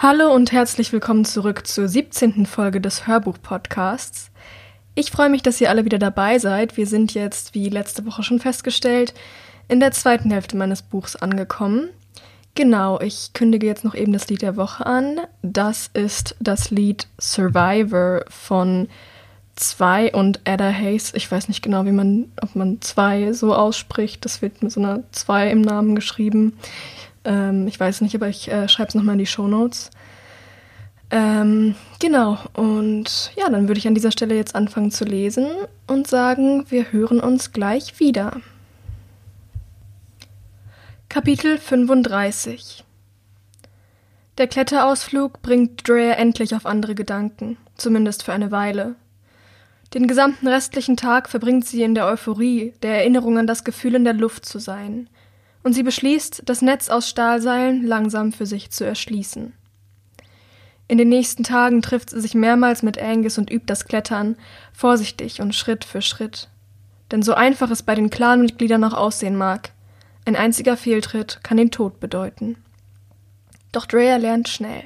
Hallo und herzlich willkommen zurück zur 17. Folge des Hörbuch-Podcasts. Ich freue mich, dass ihr alle wieder dabei seid. Wir sind jetzt, wie letzte Woche schon festgestellt, in der zweiten Hälfte meines Buchs angekommen. Genau, ich kündige jetzt noch eben das Lied der Woche an. Das ist das Lied Survivor von zwei und Ada Hayes. Ich weiß nicht genau, wie man, ob man zwei so ausspricht. Das wird mit so einer zwei im Namen geschrieben. Ähm, ich weiß nicht, aber ich äh, schreibe es nochmal in die Show Notes. Ähm, genau, und ja, dann würde ich an dieser Stelle jetzt anfangen zu lesen und sagen, wir hören uns gleich wieder. Kapitel 35 Der Kletterausflug bringt Drea endlich auf andere Gedanken, zumindest für eine Weile. Den gesamten restlichen Tag verbringt sie in der Euphorie, der Erinnerung an das Gefühl in der Luft zu sein, und sie beschließt, das Netz aus Stahlseilen langsam für sich zu erschließen. In den nächsten Tagen trifft sie sich mehrmals mit Angus und übt das Klettern, vorsichtig und Schritt für Schritt. Denn so einfach es bei den Clanmitgliedern auch aussehen mag, ein einziger Fehltritt kann den Tod bedeuten. Doch Drea lernt schnell.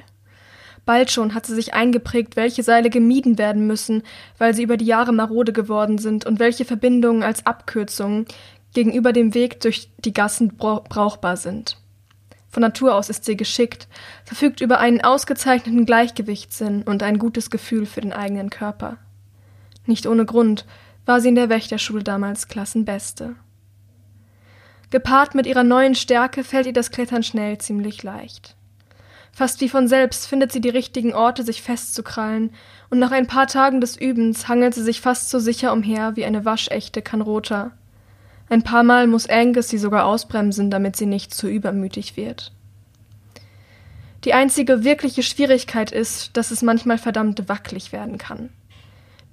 Bald schon hat sie sich eingeprägt, welche Seile gemieden werden müssen, weil sie über die Jahre marode geworden sind und welche Verbindungen als Abkürzungen gegenüber dem Weg durch die Gassen brauchbar sind. Von Natur aus ist sie geschickt, verfügt über einen ausgezeichneten Gleichgewichtssinn und ein gutes Gefühl für den eigenen Körper. Nicht ohne Grund war sie in der Wächterschule damals Klassenbeste. Gepaart mit ihrer neuen Stärke fällt ihr das Klettern schnell ziemlich leicht. Fast wie von selbst findet sie die richtigen Orte, sich festzukrallen, und nach ein paar Tagen des Übens hangelt sie sich fast so sicher umher wie eine waschechte Kanrota, ein paar Mal muss Angus sie sogar ausbremsen, damit sie nicht zu übermütig wird. Die einzige wirkliche Schwierigkeit ist, dass es manchmal verdammt wackelig werden kann.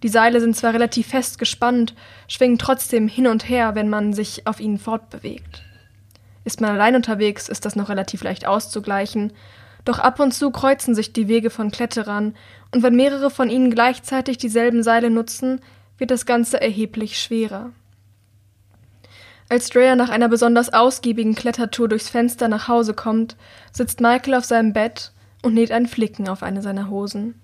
Die Seile sind zwar relativ fest gespannt, schwingen trotzdem hin und her, wenn man sich auf ihnen fortbewegt. Ist man allein unterwegs, ist das noch relativ leicht auszugleichen, doch ab und zu kreuzen sich die Wege von Kletterern, und wenn mehrere von ihnen gleichzeitig dieselben Seile nutzen, wird das Ganze erheblich schwerer. Als Drea nach einer besonders ausgiebigen Klettertour durchs Fenster nach Hause kommt, sitzt Michael auf seinem Bett und näht einen Flicken auf eine seiner Hosen.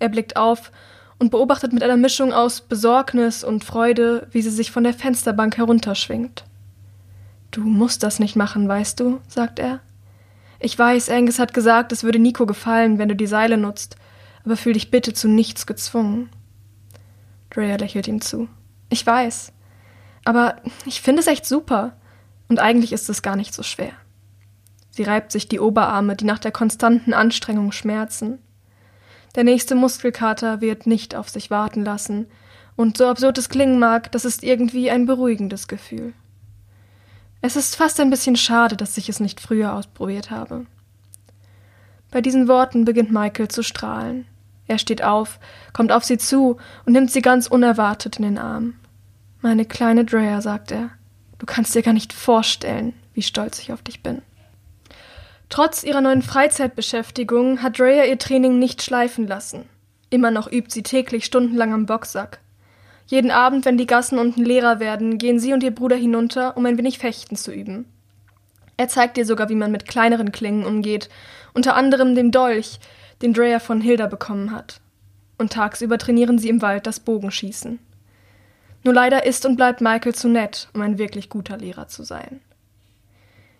Er blickt auf und beobachtet mit einer Mischung aus Besorgnis und Freude, wie sie sich von der Fensterbank herunterschwingt. Du musst das nicht machen, weißt du, sagt er. Ich weiß, Angus hat gesagt, es würde Nico gefallen, wenn du die Seile nutzt, aber fühl dich bitte zu nichts gezwungen. Drea lächelt ihm zu. Ich weiß. Aber ich finde es echt super. Und eigentlich ist es gar nicht so schwer. Sie reibt sich die Oberarme, die nach der konstanten Anstrengung schmerzen. Der nächste Muskelkater wird nicht auf sich warten lassen, und so absurd es klingen mag, das ist irgendwie ein beruhigendes Gefühl. Es ist fast ein bisschen schade, dass ich es nicht früher ausprobiert habe. Bei diesen Worten beginnt Michael zu strahlen. Er steht auf, kommt auf sie zu und nimmt sie ganz unerwartet in den Arm. Meine kleine Drea, sagt er, du kannst dir gar nicht vorstellen, wie stolz ich auf dich bin. Trotz ihrer neuen Freizeitbeschäftigung hat Drea ihr Training nicht schleifen lassen. Immer noch übt sie täglich stundenlang am Boxsack. Jeden Abend, wenn die Gassen unten leerer werden, gehen sie und ihr Bruder hinunter, um ein wenig Fechten zu üben. Er zeigt ihr sogar, wie man mit kleineren Klingen umgeht, unter anderem dem Dolch, den Drea von Hilda bekommen hat. Und tagsüber trainieren sie im Wald das Bogenschießen. Nur leider ist und bleibt Michael zu nett, um ein wirklich guter Lehrer zu sein.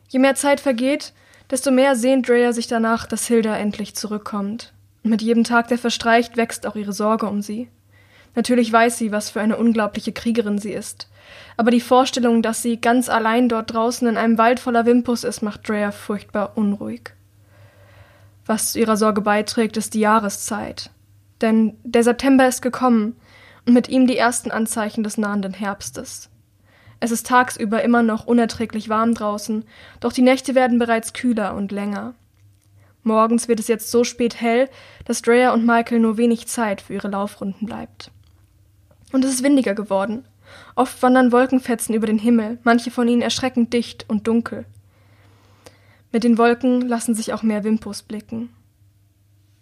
Je mehr Zeit vergeht, desto mehr sehnt Drea sich danach, dass Hilda endlich zurückkommt. Und mit jedem Tag, der verstreicht, wächst auch ihre Sorge um sie. Natürlich weiß sie, was für eine unglaubliche Kriegerin sie ist. Aber die Vorstellung, dass sie ganz allein dort draußen in einem Wald voller Wimpus ist, macht Drea furchtbar unruhig. Was zu ihrer Sorge beiträgt, ist die Jahreszeit. Denn der September ist gekommen mit ihm die ersten Anzeichen des nahenden Herbstes. Es ist tagsüber immer noch unerträglich warm draußen, doch die Nächte werden bereits kühler und länger. Morgens wird es jetzt so spät hell, dass Drea und Michael nur wenig Zeit für ihre Laufrunden bleibt. Und es ist windiger geworden. Oft wandern Wolkenfetzen über den Himmel, manche von ihnen erschreckend dicht und dunkel. Mit den Wolken lassen sich auch mehr Wimpus blicken.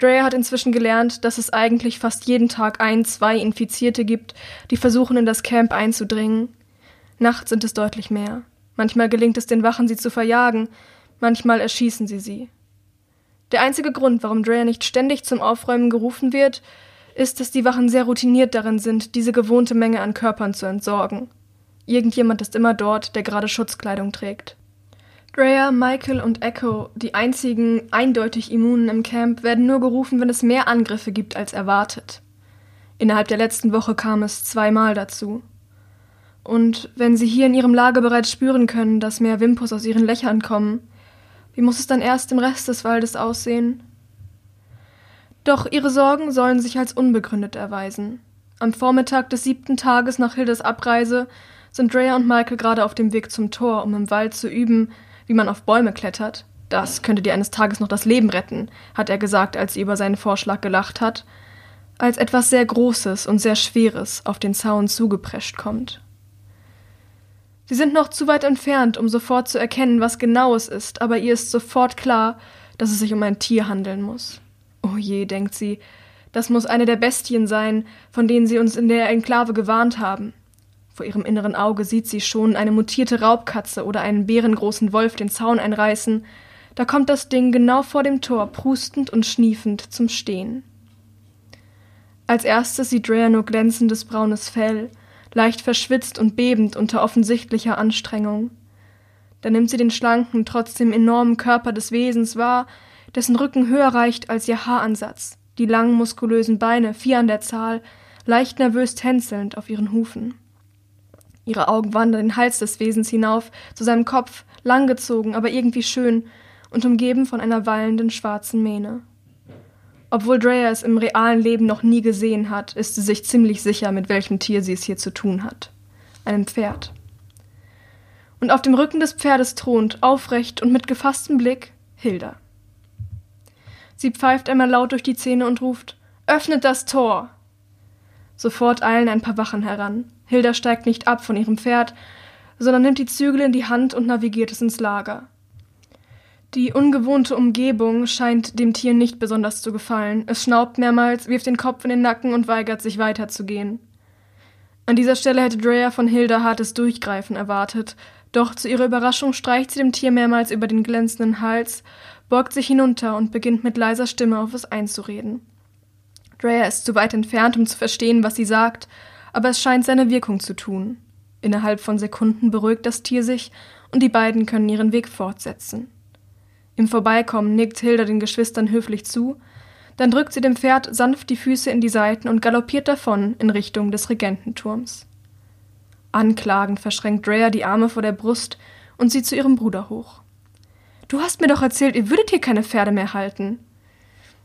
Drea hat inzwischen gelernt, dass es eigentlich fast jeden Tag ein, zwei Infizierte gibt, die versuchen, in das Camp einzudringen. Nachts sind es deutlich mehr. Manchmal gelingt es den Wachen, sie zu verjagen, manchmal erschießen sie sie. Der einzige Grund, warum Drea nicht ständig zum Aufräumen gerufen wird, ist, dass die Wachen sehr routiniert darin sind, diese gewohnte Menge an Körpern zu entsorgen. Irgendjemand ist immer dort, der gerade Schutzkleidung trägt. Drea, Michael und Echo, die einzigen eindeutig Immunen im Camp, werden nur gerufen, wenn es mehr Angriffe gibt als erwartet. Innerhalb der letzten Woche kam es zweimal dazu. Und wenn sie hier in ihrem Lager bereits spüren können, dass mehr Wimpus aus ihren Löchern kommen, wie muss es dann erst im Rest des Waldes aussehen? Doch ihre Sorgen sollen sich als unbegründet erweisen. Am Vormittag des siebten Tages nach Hildes Abreise sind Drea und Michael gerade auf dem Weg zum Tor, um im Wald zu üben, wie man auf Bäume klettert. Das könnte dir eines Tages noch das Leben retten, hat er gesagt, als sie über seinen Vorschlag gelacht hat, als etwas sehr Großes und sehr Schweres auf den Zaun zugeprescht kommt. Sie sind noch zu weit entfernt, um sofort zu erkennen, was genau es ist, aber ihr ist sofort klar, dass es sich um ein Tier handeln muss. Oh je, denkt sie, das muss eine der Bestien sein, von denen sie uns in der Enklave gewarnt haben. Vor ihrem inneren Auge sieht sie schon eine mutierte Raubkatze oder einen bärengroßen Wolf den Zaun einreißen. Da kommt das Ding genau vor dem Tor, prustend und schniefend, zum Stehen. Als erstes sieht Drea nur glänzendes braunes Fell, leicht verschwitzt und bebend unter offensichtlicher Anstrengung. Da nimmt sie den schlanken, trotzdem enormen Körper des Wesens wahr, dessen Rücken höher reicht als ihr Haaransatz, die langen muskulösen Beine, vier an der Zahl, leicht nervös tänzelnd auf ihren Hufen. Ihre Augen wandern den Hals des Wesens hinauf, zu seinem Kopf, langgezogen, aber irgendwie schön und umgeben von einer wallenden schwarzen Mähne. Obwohl Drea es im realen Leben noch nie gesehen hat, ist sie sich ziemlich sicher, mit welchem Tier sie es hier zu tun hat. Einem Pferd. Und auf dem Rücken des Pferdes thront, aufrecht und mit gefasstem Blick, Hilda. Sie pfeift einmal laut durch die Zähne und ruft Öffnet das Tor. Sofort eilen ein paar Wachen heran. Hilda steigt nicht ab von ihrem Pferd, sondern nimmt die Zügel in die Hand und navigiert es ins Lager. Die ungewohnte Umgebung scheint dem Tier nicht besonders zu gefallen. Es schnaubt mehrmals, wirft den Kopf in den Nacken und weigert sich weiterzugehen. An dieser Stelle hätte Drea von Hilda hartes Durchgreifen erwartet, doch zu ihrer Überraschung streicht sie dem Tier mehrmals über den glänzenden Hals, beugt sich hinunter und beginnt mit leiser Stimme auf es einzureden. Drea ist zu weit entfernt, um zu verstehen, was sie sagt, aber es scheint seine Wirkung zu tun. Innerhalb von Sekunden beruhigt das Tier sich und die beiden können ihren Weg fortsetzen. Im Vorbeikommen nickt Hilda den Geschwistern höflich zu, dann drückt sie dem Pferd sanft die Füße in die Seiten und galoppiert davon in Richtung des Regententurms. Anklagend verschränkt Drea die Arme vor der Brust und sieht zu ihrem Bruder hoch. Du hast mir doch erzählt, ihr würdet hier keine Pferde mehr halten.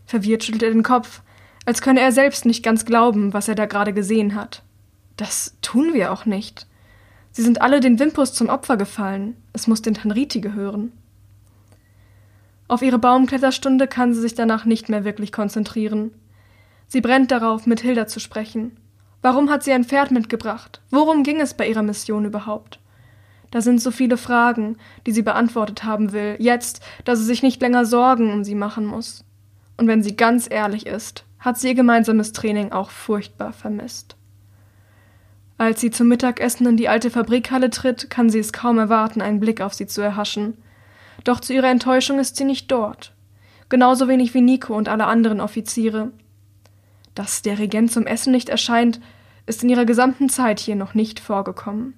Verwirrt schüttelt er den Kopf, als könne er selbst nicht ganz glauben, was er da gerade gesehen hat. Das tun wir auch nicht. Sie sind alle den Wimpus zum Opfer gefallen. Es muss den Tanriti gehören. Auf ihre Baumkletterstunde kann sie sich danach nicht mehr wirklich konzentrieren. Sie brennt darauf, mit Hilda zu sprechen. Warum hat sie ein Pferd mitgebracht? Worum ging es bei ihrer Mission überhaupt? Da sind so viele Fragen, die sie beantwortet haben will, jetzt, da sie sich nicht länger Sorgen um sie machen muss. Und wenn sie ganz ehrlich ist, hat sie ihr gemeinsames Training auch furchtbar vermisst. Als sie zum Mittagessen in die alte Fabrikhalle tritt, kann sie es kaum erwarten, einen Blick auf sie zu erhaschen. Doch zu ihrer Enttäuschung ist sie nicht dort. Genauso wenig wie Nico und alle anderen Offiziere. Dass der Regent zum Essen nicht erscheint, ist in ihrer gesamten Zeit hier noch nicht vorgekommen.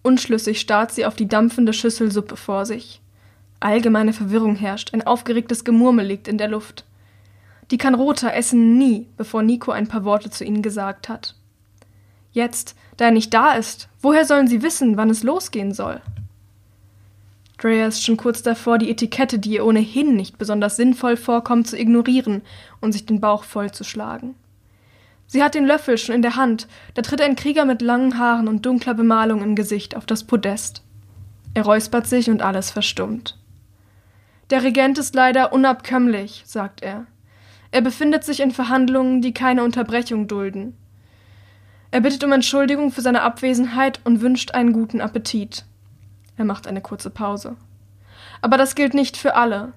Unschlüssig starrt sie auf die dampfende Schüssel Suppe vor sich. Allgemeine Verwirrung herrscht, ein aufgeregtes Gemurmel liegt in der Luft. Die Kanroter essen nie, bevor Nico ein paar Worte zu ihnen gesagt hat. Jetzt, da er nicht da ist, woher sollen sie wissen, wann es losgehen soll? Drea ist schon kurz davor, die Etikette, die ihr ohnehin nicht besonders sinnvoll vorkommt, zu ignorieren und sich den Bauch vollzuschlagen. Sie hat den Löffel schon in der Hand, da tritt ein Krieger mit langen Haaren und dunkler Bemalung im Gesicht auf das Podest. Er räuspert sich und alles verstummt. Der Regent ist leider unabkömmlich, sagt er. Er befindet sich in Verhandlungen, die keine Unterbrechung dulden. Er bittet um Entschuldigung für seine Abwesenheit und wünscht einen guten Appetit. Er macht eine kurze Pause. Aber das gilt nicht für alle.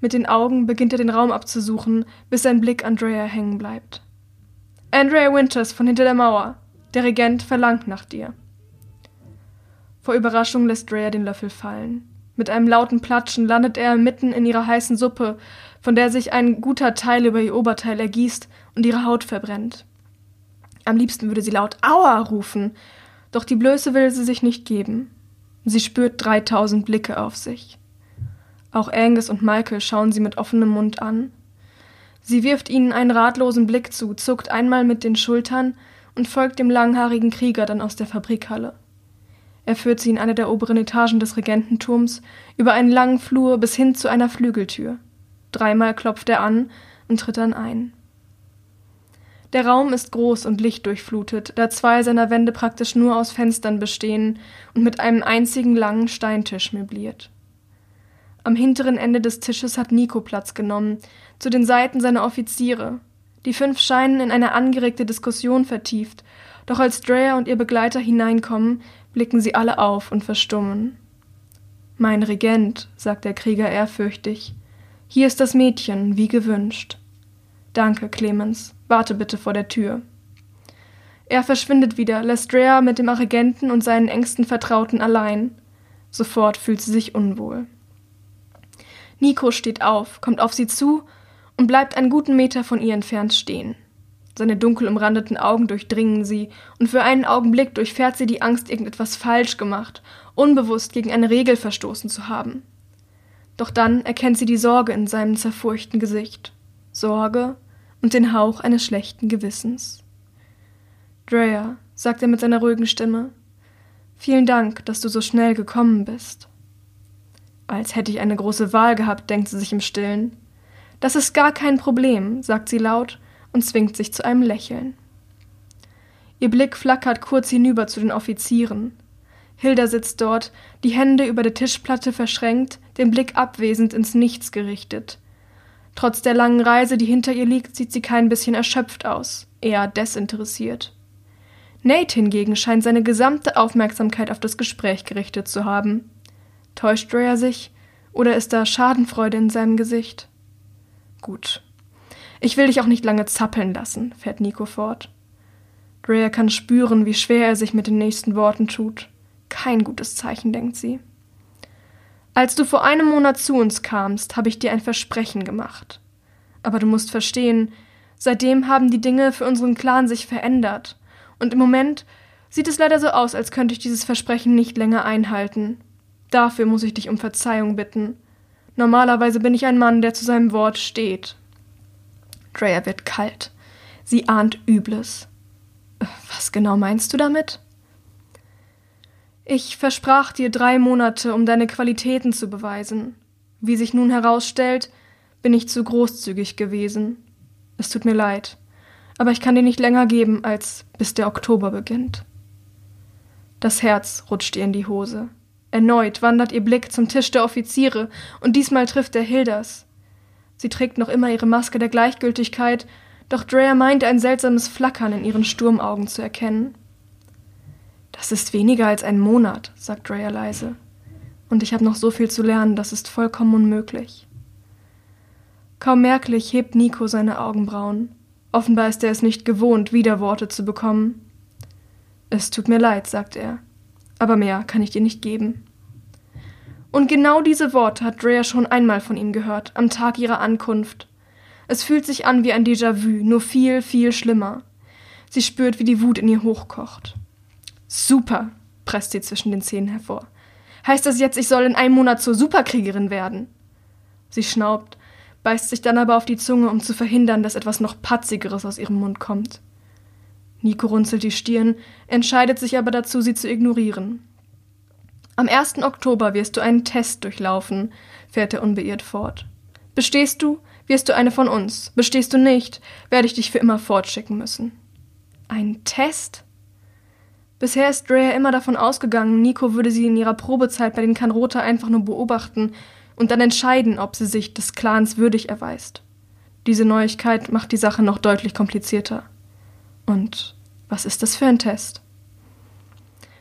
Mit den Augen beginnt er den Raum abzusuchen, bis sein Blick Andrea hängen bleibt. Andrea Winters von hinter der Mauer. Der Regent verlangt nach dir. Vor Überraschung lässt Drea den Löffel fallen. Mit einem lauten Platschen landet er mitten in ihrer heißen Suppe, von der sich ein guter Teil über ihr Oberteil ergießt und ihre Haut verbrennt. Am liebsten würde sie laut Aua rufen, doch die Blöße will sie sich nicht geben. Sie spürt dreitausend Blicke auf sich. Auch Angus und Michael schauen sie mit offenem Mund an. Sie wirft ihnen einen ratlosen Blick zu, zuckt einmal mit den Schultern und folgt dem langhaarigen Krieger dann aus der Fabrikhalle. Er führt sie in eine der oberen Etagen des Regententurms, über einen langen Flur bis hin zu einer Flügeltür. Dreimal klopft er an und tritt dann ein. Der Raum ist groß und lichtdurchflutet, da zwei seiner Wände praktisch nur aus Fenstern bestehen und mit einem einzigen langen Steintisch möbliert. Am hinteren Ende des Tisches hat Nico Platz genommen, zu den Seiten seine Offiziere. Die fünf scheinen in eine angeregte Diskussion vertieft, doch als Drea und ihr Begleiter hineinkommen, blicken sie alle auf und verstummen. Mein Regent, sagt der Krieger ehrfürchtig, hier ist das Mädchen, wie gewünscht. Danke, Clemens. Warte bitte vor der Tür. Er verschwindet wieder, lässt Drea mit dem Regenten und seinen engsten Vertrauten allein. Sofort fühlt sie sich unwohl. Nico steht auf, kommt auf sie zu und bleibt einen guten Meter von ihr entfernt stehen. Seine dunkel umrandeten Augen durchdringen sie, und für einen Augenblick durchfährt sie die Angst, irgendetwas falsch gemacht, unbewusst gegen eine Regel verstoßen zu haben. Doch dann erkennt sie die Sorge in seinem zerfurchten Gesicht. Sorge und den Hauch eines schlechten Gewissens. Drea, sagt er mit seiner ruhigen Stimme, vielen Dank, dass du so schnell gekommen bist. Als hätte ich eine große Wahl gehabt, denkt sie sich im Stillen. Das ist gar kein Problem, sagt sie laut und zwingt sich zu einem Lächeln. Ihr Blick flackert kurz hinüber zu den Offizieren. Hilda sitzt dort, die Hände über der Tischplatte verschränkt, den Blick abwesend ins Nichts gerichtet. Trotz der langen Reise, die hinter ihr liegt, sieht sie kein bisschen erschöpft aus, eher desinteressiert. Nate hingegen scheint seine gesamte Aufmerksamkeit auf das Gespräch gerichtet zu haben. Täuscht Rhea sich, oder ist da Schadenfreude in seinem Gesicht? Gut. Ich will dich auch nicht lange zappeln lassen, fährt Nico fort. Drea kann spüren, wie schwer er sich mit den nächsten Worten tut. Kein gutes Zeichen, denkt sie. Als du vor einem Monat zu uns kamst, habe ich dir ein Versprechen gemacht. Aber du musst verstehen, seitdem haben die Dinge für unseren Clan sich verändert. Und im Moment sieht es leider so aus, als könnte ich dieses Versprechen nicht länger einhalten. Dafür muss ich dich um Verzeihung bitten. Normalerweise bin ich ein Mann, der zu seinem Wort steht. Drea wird kalt. Sie ahnt Übles. Was genau meinst du damit? Ich versprach dir drei Monate, um deine Qualitäten zu beweisen. Wie sich nun herausstellt, bin ich zu großzügig gewesen. Es tut mir leid, aber ich kann dir nicht länger geben, als bis der Oktober beginnt. Das Herz rutscht ihr in die Hose. Erneut wandert ihr Blick zum Tisch der Offiziere, und diesmal trifft er Hildas. Sie trägt noch immer ihre Maske der Gleichgültigkeit, doch Drea meint ein seltsames Flackern in ihren Sturmaugen zu erkennen. Das ist weniger als ein Monat, sagt Drea leise. Und ich habe noch so viel zu lernen, das ist vollkommen unmöglich. Kaum merklich hebt Nico seine Augenbrauen. Offenbar ist er es nicht gewohnt, Widerworte zu bekommen. Es tut mir leid, sagt er aber mehr kann ich dir nicht geben. Und genau diese Worte hat Drea schon einmal von ihm gehört, am Tag ihrer Ankunft. Es fühlt sich an wie ein Déjà-vu, nur viel, viel schlimmer. Sie spürt, wie die Wut in ihr hochkocht. Super, presst sie zwischen den Zähnen hervor. Heißt das jetzt, ich soll in einem Monat zur Superkriegerin werden? Sie schnaubt, beißt sich dann aber auf die Zunge, um zu verhindern, dass etwas noch Patzigeres aus ihrem Mund kommt. Nico runzelt die Stirn, entscheidet sich aber dazu, sie zu ignorieren. Am 1. Oktober wirst du einen Test durchlaufen, fährt er unbeirrt fort. Bestehst du, wirst du eine von uns. Bestehst du nicht, werde ich dich für immer fortschicken müssen. Ein Test? Bisher ist Drea immer davon ausgegangen, Nico würde sie in ihrer Probezeit bei den Kanrota einfach nur beobachten und dann entscheiden, ob sie sich des Clans würdig erweist. Diese Neuigkeit macht die Sache noch deutlich komplizierter. Und was ist das für ein Test?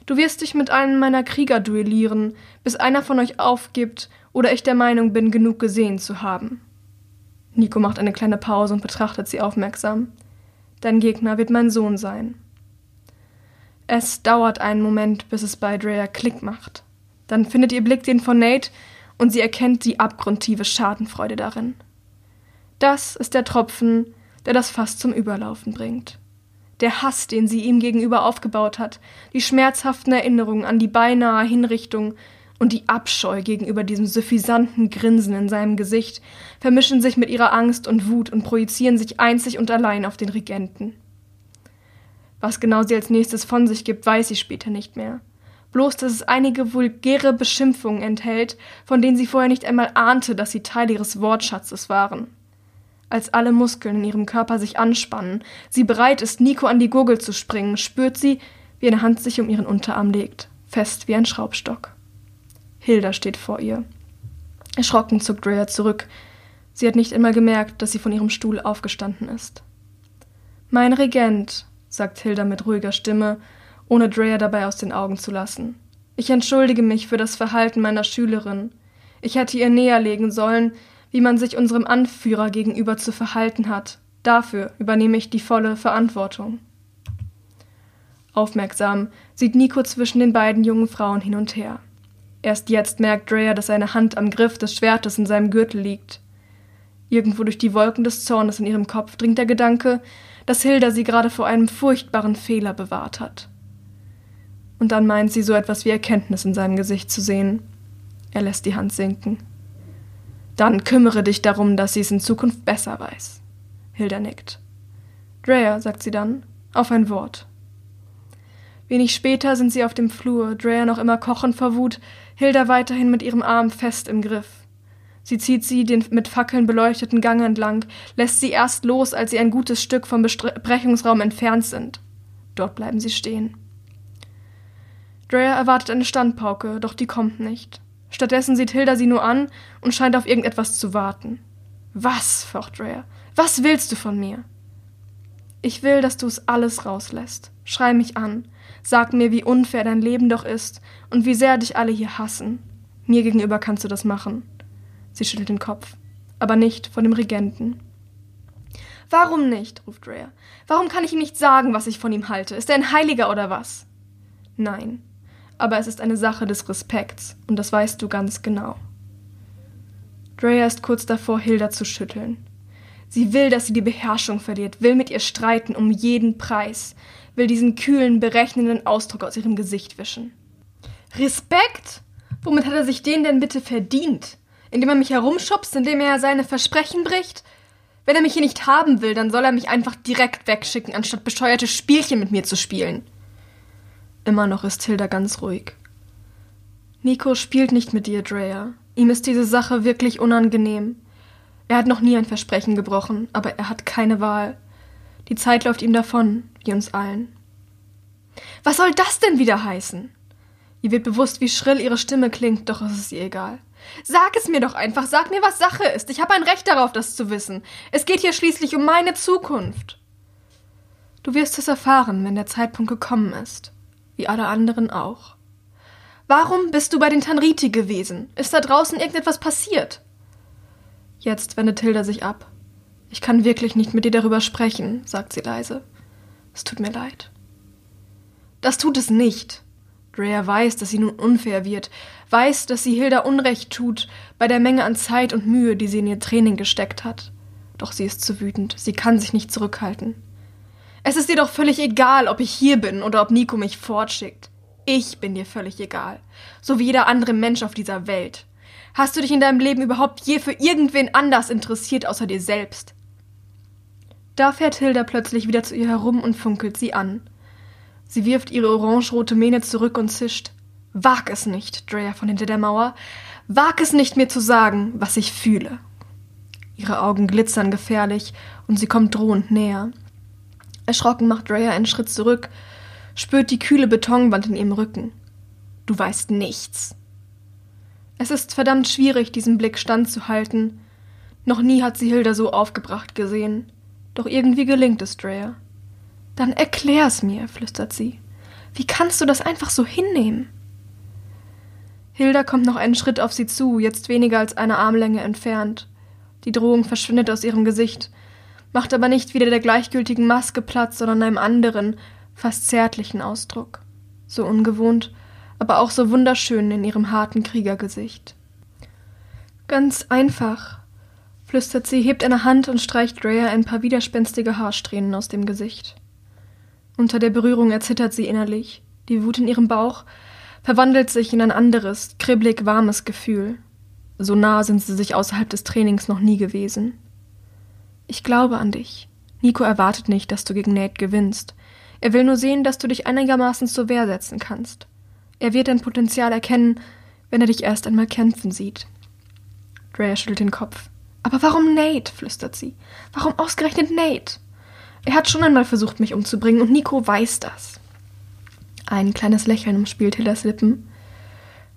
Du wirst dich mit einem meiner Krieger duellieren, bis einer von euch aufgibt oder ich der Meinung bin, genug gesehen zu haben. Nico macht eine kleine Pause und betrachtet sie aufmerksam. Dein Gegner wird mein Sohn sein. Es dauert einen Moment, bis es bei Drea Klick macht. Dann findet ihr Blick den von Nate und sie erkennt die abgrundtiefe Schadenfreude darin. Das ist der Tropfen, der das Fass zum Überlaufen bringt. Der Hass, den sie ihm gegenüber aufgebaut hat, die schmerzhaften Erinnerungen an die beinahe Hinrichtung und die Abscheu gegenüber diesem suffisanten Grinsen in seinem Gesicht vermischen sich mit ihrer Angst und Wut und projizieren sich einzig und allein auf den Regenten. Was genau sie als nächstes von sich gibt, weiß sie später nicht mehr. Bloß, dass es einige vulgäre Beschimpfungen enthält, von denen sie vorher nicht einmal ahnte, dass sie Teil ihres Wortschatzes waren. Als alle Muskeln in ihrem Körper sich anspannen, sie bereit ist, Nico an die Gurgel zu springen, spürt sie, wie eine Hand sich um ihren Unterarm legt, fest wie ein Schraubstock. Hilda steht vor ihr. Erschrocken zuckt Rhea zurück. Sie hat nicht einmal gemerkt, dass sie von ihrem Stuhl aufgestanden ist. Mein Regent, sagt Hilda mit ruhiger Stimme, ohne Drea dabei aus den Augen zu lassen. Ich entschuldige mich für das Verhalten meiner Schülerin. Ich hätte ihr näherlegen sollen, wie man sich unserem Anführer gegenüber zu verhalten hat. Dafür übernehme ich die volle Verantwortung. Aufmerksam sieht Nico zwischen den beiden jungen Frauen hin und her. Erst jetzt merkt Drea, dass seine Hand am Griff des Schwertes in seinem Gürtel liegt. Irgendwo durch die Wolken des Zornes in ihrem Kopf dringt der Gedanke, dass Hilda sie gerade vor einem furchtbaren Fehler bewahrt hat. Und dann meint sie so etwas wie Erkenntnis in seinem Gesicht zu sehen. Er lässt die Hand sinken. Dann kümmere dich darum, dass sie es in Zukunft besser weiß. Hilda nickt. Drea, sagt sie dann, auf ein Wort. Wenig später sind sie auf dem Flur, Drea noch immer kochend vor Wut, Hilda weiterhin mit ihrem Arm fest im Griff. Sie zieht sie den mit Fackeln beleuchteten Gang entlang, lässt sie erst los, als sie ein gutes Stück vom Besprechungsraum entfernt sind. Dort bleiben sie stehen. Drea erwartet eine Standpauke, doch die kommt nicht. Stattdessen sieht Hilda sie nur an und scheint auf irgendetwas zu warten. Was? focht Drea. Was willst du von mir? Ich will, dass du es alles rauslässt. Schrei mich an. Sag mir, wie unfair dein Leben doch ist und wie sehr dich alle hier hassen. Mir gegenüber kannst du das machen. Sie schüttelt den Kopf. Aber nicht von dem Regenten. Warum nicht? ruft Rhea. Warum kann ich ihm nicht sagen, was ich von ihm halte? Ist er ein Heiliger oder was? Nein. Aber es ist eine Sache des Respekts, und das weißt du ganz genau. Drea ist kurz davor, Hilda zu schütteln. Sie will, dass sie die Beherrschung verliert, will mit ihr streiten um jeden Preis, will diesen kühlen, berechnenden Ausdruck aus ihrem Gesicht wischen. Respekt? Womit hat er sich den denn bitte verdient? Indem er mich herumschubst, indem er seine Versprechen bricht? Wenn er mich hier nicht haben will, dann soll er mich einfach direkt wegschicken, anstatt bescheuerte Spielchen mit mir zu spielen. Immer noch ist Hilda ganz ruhig. Nico spielt nicht mit dir, Drea. Ihm ist diese Sache wirklich unangenehm. Er hat noch nie ein Versprechen gebrochen, aber er hat keine Wahl. Die Zeit läuft ihm davon, wie uns allen. Was soll das denn wieder heißen? Ihr wird bewusst, wie schrill ihre Stimme klingt, doch es ist ihr egal. Sag es mir doch einfach, sag mir, was Sache ist. Ich habe ein Recht darauf, das zu wissen. Es geht hier schließlich um meine Zukunft. Du wirst es erfahren, wenn der Zeitpunkt gekommen ist, wie alle anderen auch. Warum bist du bei den Tanriti gewesen? Ist da draußen irgendetwas passiert? Jetzt wendet Hilda sich ab. Ich kann wirklich nicht mit dir darüber sprechen, sagt sie leise. Es tut mir leid. Das tut es nicht. Drea weiß, dass sie nun unfair wird, weiß, dass sie Hilda Unrecht tut bei der Menge an Zeit und Mühe, die sie in ihr Training gesteckt hat. Doch sie ist zu wütend, sie kann sich nicht zurückhalten. Es ist dir doch völlig egal, ob ich hier bin oder ob Nico mich fortschickt. Ich bin dir völlig egal, so wie jeder andere Mensch auf dieser Welt. Hast du dich in deinem Leben überhaupt je für irgendwen anders interessiert außer dir selbst? Da fährt Hilda plötzlich wieder zu ihr herum und funkelt sie an. Sie wirft ihre orangerote Mähne zurück und zischt. Wag es nicht, Drea von hinter der Mauer. Wag es nicht, mir zu sagen, was ich fühle. Ihre Augen glitzern gefährlich und sie kommt drohend näher. Erschrocken macht Drea einen Schritt zurück, spürt die kühle Betonwand in ihrem Rücken. Du weißt nichts. Es ist verdammt schwierig, diesen Blick standzuhalten. Noch nie hat sie Hilda so aufgebracht gesehen. Doch irgendwie gelingt es Drea. Dann erklär's mir, flüstert sie. Wie kannst du das einfach so hinnehmen? Hilda kommt noch einen Schritt auf sie zu, jetzt weniger als eine Armlänge entfernt. Die Drohung verschwindet aus ihrem Gesicht, macht aber nicht wieder der gleichgültigen Maske Platz, sondern einem anderen, fast zärtlichen Ausdruck. So ungewohnt, aber auch so wunderschön in ihrem harten Kriegergesicht. Ganz einfach, flüstert sie, hebt eine Hand und streicht Drea ein paar widerspenstige Haarsträhnen aus dem Gesicht. Unter der Berührung erzittert sie innerlich. Die Wut in ihrem Bauch verwandelt sich in ein anderes, kribbelig warmes Gefühl. So nah sind sie sich außerhalb des Trainings noch nie gewesen. Ich glaube an dich. Nico erwartet nicht, dass du gegen Nate gewinnst. Er will nur sehen, dass du dich einigermaßen zur Wehr setzen kannst. Er wird dein Potenzial erkennen, wenn er dich erst einmal kämpfen sieht. Drea schüttelt den Kopf. Aber warum Nate? flüstert sie. Warum ausgerechnet Nate? Er hat schon einmal versucht, mich umzubringen, und Nico weiß das. Ein kleines Lächeln umspielt Hildas Lippen.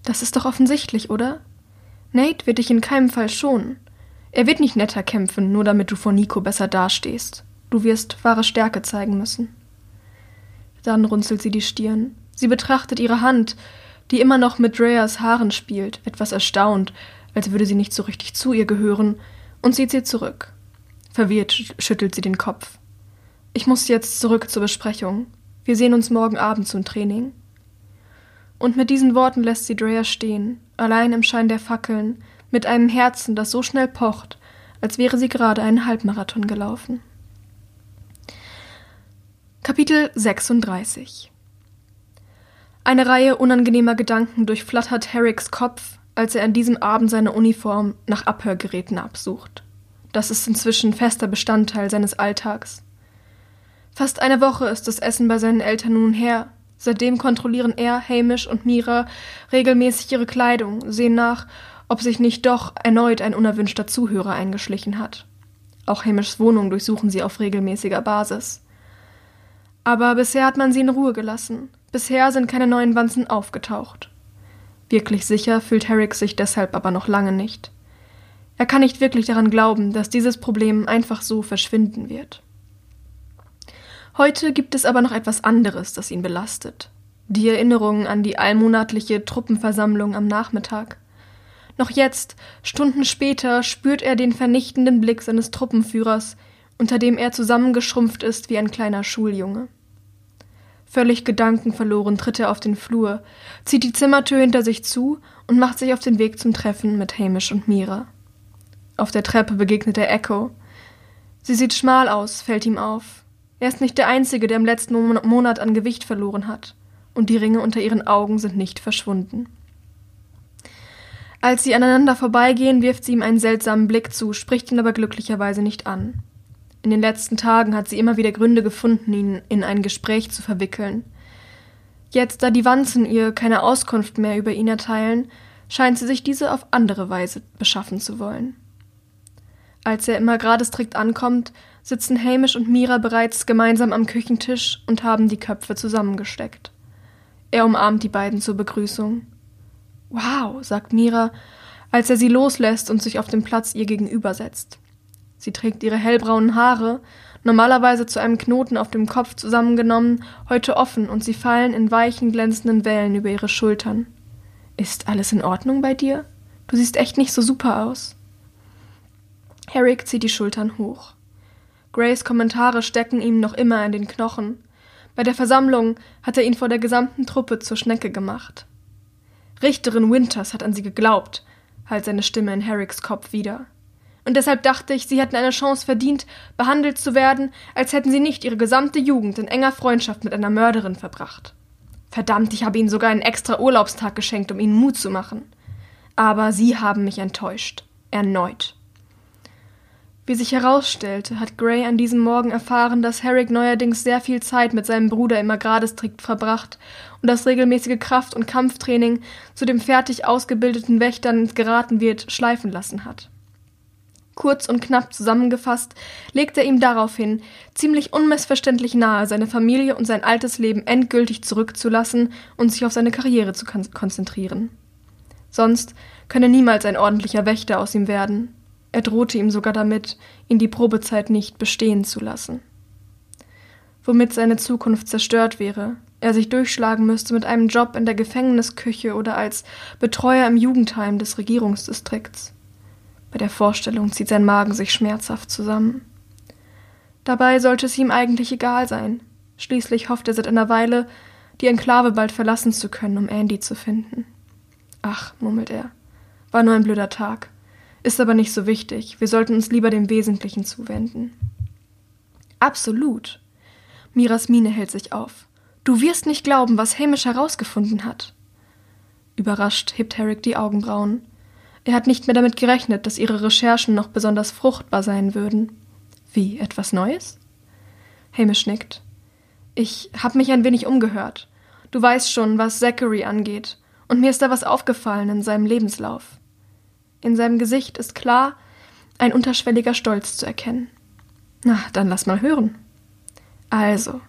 Das ist doch offensichtlich, oder? Nate wird dich in keinem Fall schonen. Er wird nicht netter kämpfen, nur damit du vor Nico besser dastehst. Du wirst wahre Stärke zeigen müssen. Dann runzelt sie die Stirn. Sie betrachtet ihre Hand, die immer noch mit Dreas Haaren spielt, etwas erstaunt, als würde sie nicht so richtig zu ihr gehören, und zieht sie zurück. Verwirrt schüttelt sie den Kopf. Ich muss jetzt zurück zur Besprechung. Wir sehen uns morgen Abend zum Training. Und mit diesen Worten lässt sie Drea stehen, allein im Schein der Fackeln, mit einem Herzen, das so schnell pocht, als wäre sie gerade einen Halbmarathon gelaufen. Kapitel 36 Eine Reihe unangenehmer Gedanken durchflattert Herricks Kopf, als er an diesem Abend seine Uniform nach Abhörgeräten absucht. Das ist inzwischen fester Bestandteil seines Alltags. Fast eine Woche ist das Essen bei seinen Eltern nun her. Seitdem kontrollieren er, Hamish und Mira regelmäßig ihre Kleidung, sehen nach, ob sich nicht doch erneut ein unerwünschter Zuhörer eingeschlichen hat. Auch Hamishs Wohnung durchsuchen sie auf regelmäßiger Basis. Aber bisher hat man sie in Ruhe gelassen. Bisher sind keine neuen Wanzen aufgetaucht. Wirklich sicher fühlt Herrick sich deshalb aber noch lange nicht. Er kann nicht wirklich daran glauben, dass dieses Problem einfach so verschwinden wird. Heute gibt es aber noch etwas anderes, das ihn belastet. Die Erinnerung an die allmonatliche Truppenversammlung am Nachmittag. Noch jetzt, Stunden später, spürt er den vernichtenden Blick seines Truppenführers, unter dem er zusammengeschrumpft ist wie ein kleiner Schuljunge. Völlig gedankenverloren tritt er auf den Flur, zieht die Zimmertür hinter sich zu und macht sich auf den Weg zum Treffen mit Hamish und Mira. Auf der Treppe begegnet er Echo. Sie sieht schmal aus, fällt ihm auf. Er ist nicht der Einzige, der im letzten Monat an Gewicht verloren hat, und die Ringe unter ihren Augen sind nicht verschwunden. Als sie aneinander vorbeigehen, wirft sie ihm einen seltsamen Blick zu, spricht ihn aber glücklicherweise nicht an. In den letzten Tagen hat sie immer wieder Gründe gefunden, ihn in ein Gespräch zu verwickeln. Jetzt, da die Wanzen ihr keine Auskunft mehr über ihn erteilen, scheint sie sich diese auf andere Weise beschaffen zu wollen. Als er immer gerade strikt ankommt, sitzen Hamish und Mira bereits gemeinsam am Küchentisch und haben die Köpfe zusammengesteckt. Er umarmt die beiden zur Begrüßung. Wow, sagt Mira, als er sie loslässt und sich auf dem Platz ihr gegenüber setzt. Sie trägt ihre hellbraunen Haare, normalerweise zu einem Knoten auf dem Kopf zusammengenommen, heute offen und sie fallen in weichen, glänzenden Wellen über ihre Schultern. Ist alles in Ordnung bei dir? Du siehst echt nicht so super aus. Herrick zieht die Schultern hoch. Grays Kommentare stecken ihm noch immer in den Knochen. Bei der Versammlung hat er ihn vor der gesamten Truppe zur Schnecke gemacht. Richterin Winters hat an sie geglaubt, halt seine Stimme in Herricks Kopf wieder. Und deshalb dachte ich, sie hätten eine Chance verdient, behandelt zu werden, als hätten sie nicht ihre gesamte Jugend in enger Freundschaft mit einer Mörderin verbracht. Verdammt, ich habe ihnen sogar einen extra Urlaubstag geschenkt, um ihnen Mut zu machen. Aber sie haben mich enttäuscht. Erneut. Wie sich herausstellte, hat Gray an diesem Morgen erfahren, dass Herrick neuerdings sehr viel Zeit mit seinem Bruder im Agrardistrikt verbracht und das regelmäßige Kraft- und Kampftraining zu dem fertig ausgebildeten Wächtern geraten wird, schleifen lassen hat. Kurz und knapp zusammengefasst legt er ihm daraufhin ziemlich unmissverständlich nahe, seine Familie und sein altes Leben endgültig zurückzulassen und sich auf seine Karriere zu kon konzentrieren. Sonst könne niemals ein ordentlicher Wächter aus ihm werden. Er drohte ihm sogar damit, ihn die Probezeit nicht bestehen zu lassen. Womit seine Zukunft zerstört wäre, er sich durchschlagen müsste mit einem Job in der Gefängnisküche oder als Betreuer im Jugendheim des Regierungsdistrikts. Bei der Vorstellung zieht sein Magen sich schmerzhaft zusammen. Dabei sollte es ihm eigentlich egal sein. Schließlich hofft er seit einer Weile, die Enklave bald verlassen zu können, um Andy zu finden. Ach, murmelt er, war nur ein blöder Tag. Ist aber nicht so wichtig. Wir sollten uns lieber dem Wesentlichen zuwenden. Absolut. Miras Miene hält sich auf. Du wirst nicht glauben, was Hamish herausgefunden hat. Überrascht hebt Herrick die Augenbrauen. Er hat nicht mehr damit gerechnet, dass ihre Recherchen noch besonders fruchtbar sein würden. Wie, etwas Neues? Hamish nickt. Ich habe mich ein wenig umgehört. Du weißt schon, was Zachary angeht, und mir ist da was aufgefallen in seinem Lebenslauf. In seinem Gesicht ist klar ein unterschwelliger Stolz zu erkennen. Na, dann lass mal hören. Also,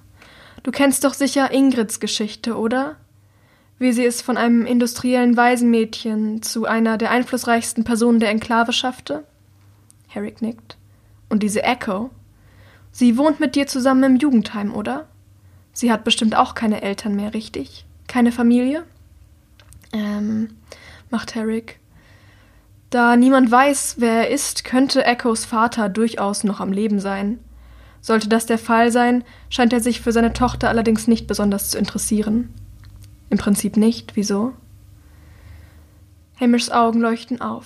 du kennst doch sicher Ingrids Geschichte, oder? Wie sie es von einem industriellen Waisenmädchen zu einer der einflussreichsten Personen der Enklave schaffte? Herrick nickt. Und diese Echo? Sie wohnt mit dir zusammen im Jugendheim, oder? Sie hat bestimmt auch keine Eltern mehr, richtig? Keine Familie? Ähm, macht Herrick. Da niemand weiß, wer er ist, könnte Echos Vater durchaus noch am Leben sein. Sollte das der Fall sein, scheint er sich für seine Tochter allerdings nicht besonders zu interessieren. Im Prinzip nicht. Wieso? Hamishs Augen leuchten auf.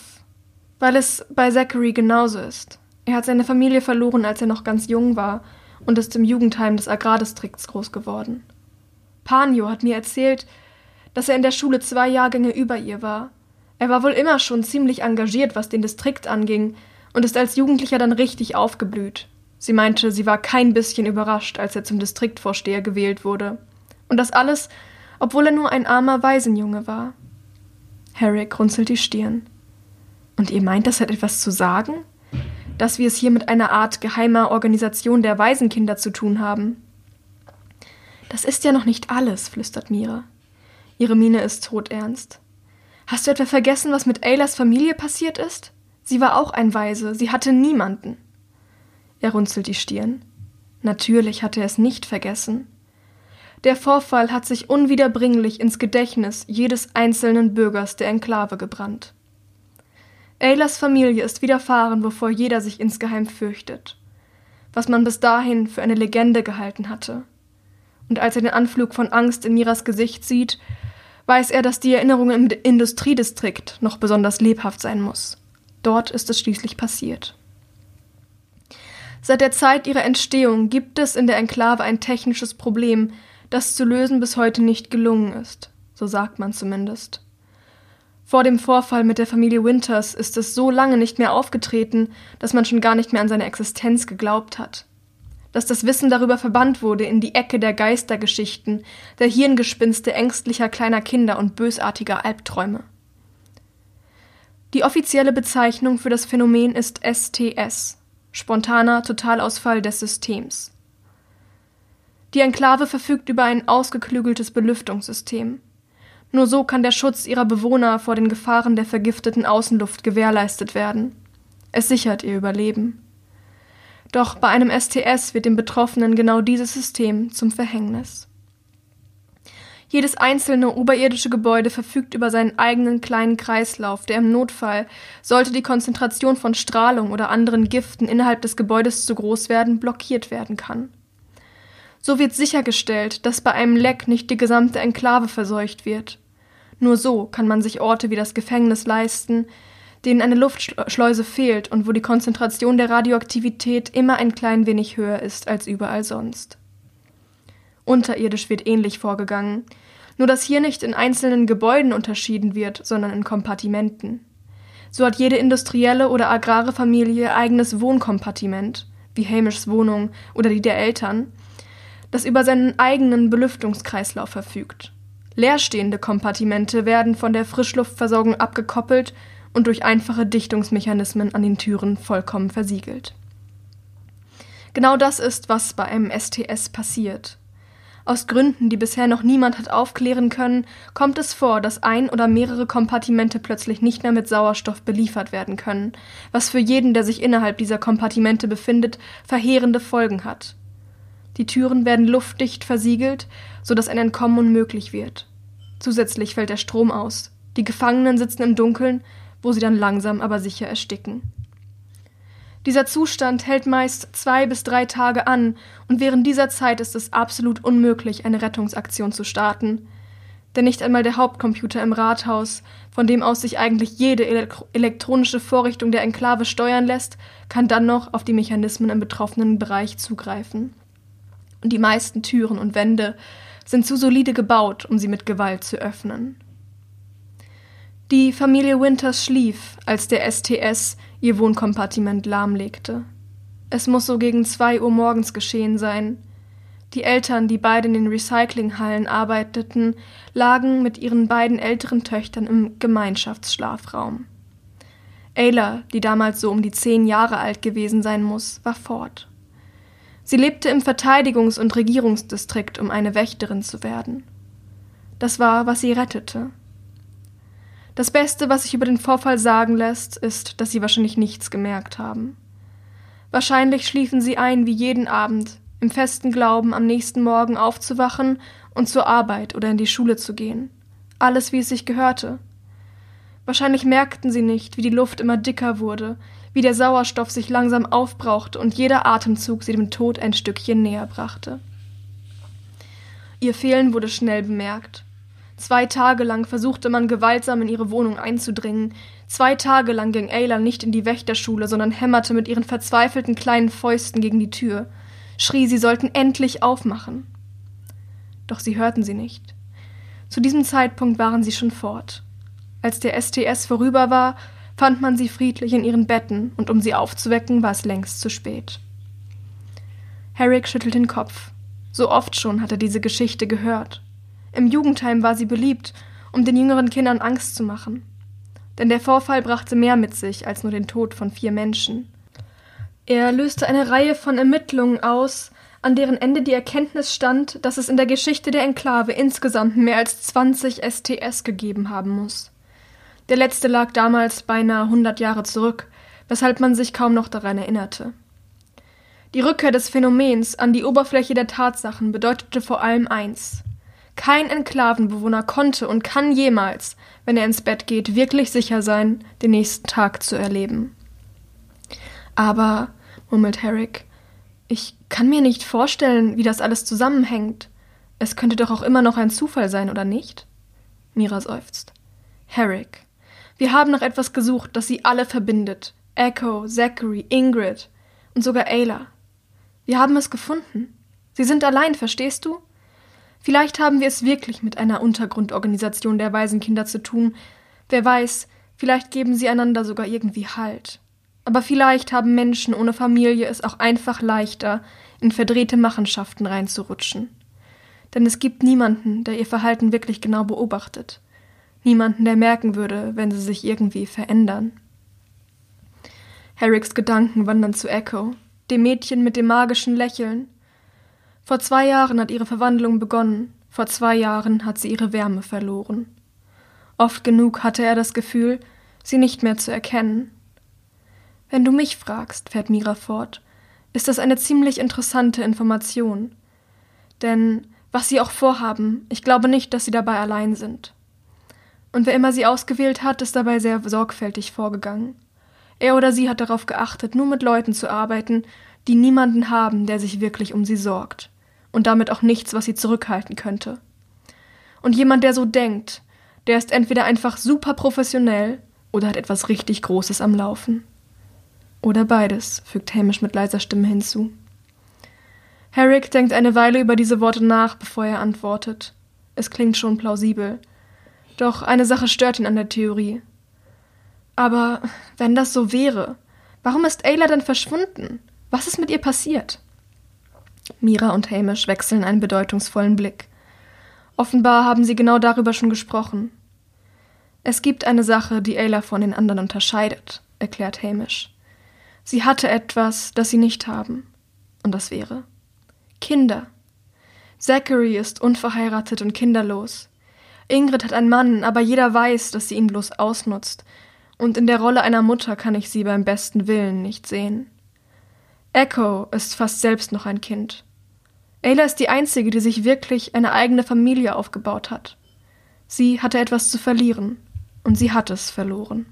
Weil es bei Zachary genauso ist. Er hat seine Familie verloren, als er noch ganz jung war und ist im Jugendheim des Agrardistrikts groß geworden. Panio hat mir erzählt, dass er in der Schule zwei Jahrgänge über ihr war er war wohl immer schon ziemlich engagiert, was den Distrikt anging, und ist als Jugendlicher dann richtig aufgeblüht. Sie meinte, sie war kein bisschen überrascht, als er zum Distriktvorsteher gewählt wurde. Und das alles, obwohl er nur ein armer Waisenjunge war. Herrick runzelt die Stirn. Und ihr meint, das hat etwas zu sagen? Dass wir es hier mit einer Art geheimer Organisation der Waisenkinder zu tun haben? Das ist ja noch nicht alles, flüstert Mira. Ihre Miene ist todernst. Hast du etwa vergessen, was mit Aylas Familie passiert ist? Sie war auch ein Waise, sie hatte niemanden. Er runzelt die Stirn. Natürlich hatte er es nicht vergessen. Der Vorfall hat sich unwiederbringlich ins Gedächtnis jedes einzelnen Bürgers der Enklave gebrannt. Aylas Familie ist widerfahren, wovor jeder sich insgeheim fürchtet. Was man bis dahin für eine Legende gehalten hatte. Und als er den Anflug von Angst in Miras Gesicht sieht, weiß er, dass die Erinnerung im Industriedistrikt noch besonders lebhaft sein muss. Dort ist es schließlich passiert. Seit der Zeit ihrer Entstehung gibt es in der Enklave ein technisches Problem, das zu lösen bis heute nicht gelungen ist, so sagt man zumindest. Vor dem Vorfall mit der Familie Winters ist es so lange nicht mehr aufgetreten, dass man schon gar nicht mehr an seine Existenz geglaubt hat dass das Wissen darüber verbannt wurde in die Ecke der Geistergeschichten, der Hirngespinste ängstlicher kleiner Kinder und bösartiger Albträume. Die offizielle Bezeichnung für das Phänomen ist STS, spontaner Totalausfall des Systems. Die Enklave verfügt über ein ausgeklügeltes Belüftungssystem. Nur so kann der Schutz ihrer Bewohner vor den Gefahren der vergifteten Außenluft gewährleistet werden. Es sichert ihr Überleben. Doch bei einem STS wird dem Betroffenen genau dieses System zum Verhängnis. Jedes einzelne oberirdische Gebäude verfügt über seinen eigenen kleinen Kreislauf, der im Notfall, sollte die Konzentration von Strahlung oder anderen Giften innerhalb des Gebäudes zu groß werden, blockiert werden kann. So wird sichergestellt, dass bei einem Leck nicht die gesamte Enklave verseucht wird. Nur so kann man sich Orte wie das Gefängnis leisten, denen eine Luftschleuse fehlt und wo die Konzentration der Radioaktivität immer ein klein wenig höher ist als überall sonst. Unterirdisch wird ähnlich vorgegangen, nur dass hier nicht in einzelnen Gebäuden unterschieden wird, sondern in Kompartimenten. So hat jede industrielle oder agrare Familie eigenes Wohnkompartiment, wie Hamishs Wohnung oder die der Eltern, das über seinen eigenen Belüftungskreislauf verfügt. Leerstehende Kompartimente werden von der Frischluftversorgung abgekoppelt und durch einfache Dichtungsmechanismen an den Türen vollkommen versiegelt. Genau das ist, was bei einem STS passiert. Aus Gründen, die bisher noch niemand hat aufklären können, kommt es vor, dass ein oder mehrere Kompartimente plötzlich nicht mehr mit Sauerstoff beliefert werden können, was für jeden, der sich innerhalb dieser Kompartimente befindet, verheerende Folgen hat. Die Türen werden luftdicht versiegelt, sodass ein Entkommen unmöglich wird. Zusätzlich fällt der Strom aus. Die Gefangenen sitzen im Dunkeln, wo sie dann langsam aber sicher ersticken. Dieser Zustand hält meist zwei bis drei Tage an, und während dieser Zeit ist es absolut unmöglich, eine Rettungsaktion zu starten. Denn nicht einmal der Hauptcomputer im Rathaus, von dem aus sich eigentlich jede elektro elektronische Vorrichtung der Enklave steuern lässt, kann dann noch auf die Mechanismen im betroffenen Bereich zugreifen. Und die meisten Türen und Wände sind zu solide gebaut, um sie mit Gewalt zu öffnen. Die Familie Winters schlief, als der STS ihr Wohnkompartiment lahmlegte. Es muss so gegen zwei Uhr morgens geschehen sein. Die Eltern, die beide in den Recyclinghallen arbeiteten, lagen mit ihren beiden älteren Töchtern im Gemeinschaftsschlafraum. Ayla, die damals so um die zehn Jahre alt gewesen sein muss, war fort. Sie lebte im Verteidigungs- und Regierungsdistrikt, um eine Wächterin zu werden. Das war, was sie rettete. Das Beste, was sich über den Vorfall sagen lässt, ist, dass sie wahrscheinlich nichts gemerkt haben. Wahrscheinlich schliefen sie ein wie jeden Abend, im festen Glauben, am nächsten Morgen aufzuwachen und zur Arbeit oder in die Schule zu gehen. Alles, wie es sich gehörte. Wahrscheinlich merkten sie nicht, wie die Luft immer dicker wurde, wie der Sauerstoff sich langsam aufbrauchte und jeder Atemzug sie dem Tod ein Stückchen näher brachte. Ihr Fehlen wurde schnell bemerkt. Zwei Tage lang versuchte man gewaltsam in ihre Wohnung einzudringen. Zwei Tage lang ging Ayla nicht in die Wächterschule, sondern hämmerte mit ihren verzweifelten kleinen Fäusten gegen die Tür, schrie, sie sollten endlich aufmachen. Doch sie hörten sie nicht. Zu diesem Zeitpunkt waren sie schon fort. Als der STS vorüber war, fand man sie friedlich in ihren Betten, und um sie aufzuwecken, war es längst zu spät. Herrick schüttelt den Kopf. So oft schon hat er diese Geschichte gehört. Im Jugendheim war sie beliebt, um den jüngeren Kindern Angst zu machen. Denn der Vorfall brachte mehr mit sich als nur den Tod von vier Menschen. Er löste eine Reihe von Ermittlungen aus, an deren Ende die Erkenntnis stand, dass es in der Geschichte der Enklave insgesamt mehr als 20 STS gegeben haben muss. Der letzte lag damals beinahe 100 Jahre zurück, weshalb man sich kaum noch daran erinnerte. Die Rückkehr des Phänomens an die Oberfläche der Tatsachen bedeutete vor allem eins. Kein Enklavenbewohner konnte und kann jemals, wenn er ins Bett geht, wirklich sicher sein, den nächsten Tag zu erleben. Aber, murmelt Herrick, ich kann mir nicht vorstellen, wie das alles zusammenhängt. Es könnte doch auch immer noch ein Zufall sein, oder nicht? Mira seufzt. Herrick, wir haben nach etwas gesucht, das sie alle verbindet. Echo, Zachary, Ingrid und sogar Ayla. Wir haben es gefunden. Sie sind allein, verstehst du? Vielleicht haben wir es wirklich mit einer Untergrundorganisation der Waisenkinder zu tun. Wer weiß, vielleicht geben sie einander sogar irgendwie Halt. Aber vielleicht haben Menschen ohne Familie es auch einfach leichter, in verdrehte Machenschaften reinzurutschen. Denn es gibt niemanden, der ihr Verhalten wirklich genau beobachtet. Niemanden, der merken würde, wenn sie sich irgendwie verändern. Herricks Gedanken wandern zu Echo, dem Mädchen mit dem magischen Lächeln, vor zwei Jahren hat ihre Verwandlung begonnen, vor zwei Jahren hat sie ihre Wärme verloren. Oft genug hatte er das Gefühl, sie nicht mehr zu erkennen. Wenn du mich fragst, fährt Mira fort, ist das eine ziemlich interessante Information. Denn was sie auch vorhaben, ich glaube nicht, dass sie dabei allein sind. Und wer immer sie ausgewählt hat, ist dabei sehr sorgfältig vorgegangen. Er oder sie hat darauf geachtet, nur mit Leuten zu arbeiten, die niemanden haben, der sich wirklich um sie sorgt und damit auch nichts, was sie zurückhalten könnte. Und jemand, der so denkt, der ist entweder einfach super professionell oder hat etwas richtig Großes am Laufen. Oder beides, fügt Hamish mit leiser Stimme hinzu. Herrick denkt eine Weile über diese Worte nach, bevor er antwortet. Es klingt schon plausibel. Doch eine Sache stört ihn an der Theorie. Aber wenn das so wäre, warum ist Ayla dann verschwunden? Was ist mit ihr passiert? Mira und Hamish wechseln einen bedeutungsvollen Blick. Offenbar haben sie genau darüber schon gesprochen. Es gibt eine Sache, die Ayla von den anderen unterscheidet, erklärt Hamish. Sie hatte etwas, das sie nicht haben. Und das wäre Kinder. Zachary ist unverheiratet und kinderlos. Ingrid hat einen Mann, aber jeder weiß, dass sie ihn bloß ausnutzt, und in der Rolle einer Mutter kann ich sie beim besten Willen nicht sehen. Echo ist fast selbst noch ein Kind. Ayla ist die einzige, die sich wirklich eine eigene Familie aufgebaut hat. Sie hatte etwas zu verlieren, und sie hat es verloren.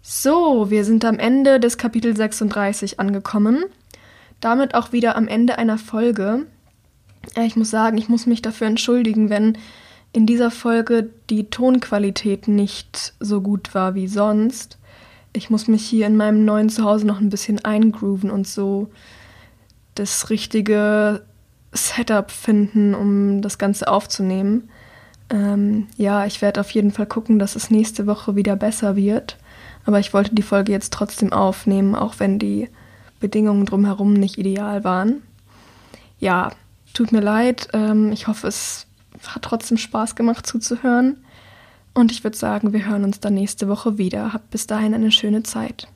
So, wir sind am Ende des Kapitel 36 angekommen. Damit auch wieder am Ende einer Folge. Ich muss sagen, ich muss mich dafür entschuldigen, wenn in dieser Folge die Tonqualität nicht so gut war wie sonst. Ich muss mich hier in meinem neuen Zuhause noch ein bisschen eingrooven und so das richtige Setup finden, um das Ganze aufzunehmen. Ähm, ja, ich werde auf jeden Fall gucken, dass es nächste Woche wieder besser wird. Aber ich wollte die Folge jetzt trotzdem aufnehmen, auch wenn die Bedingungen drumherum nicht ideal waren. Ja, tut mir leid. Ähm, ich hoffe, es hat trotzdem Spaß gemacht zuzuhören. Und ich würde sagen, wir hören uns dann nächste Woche wieder. Habt bis dahin eine schöne Zeit.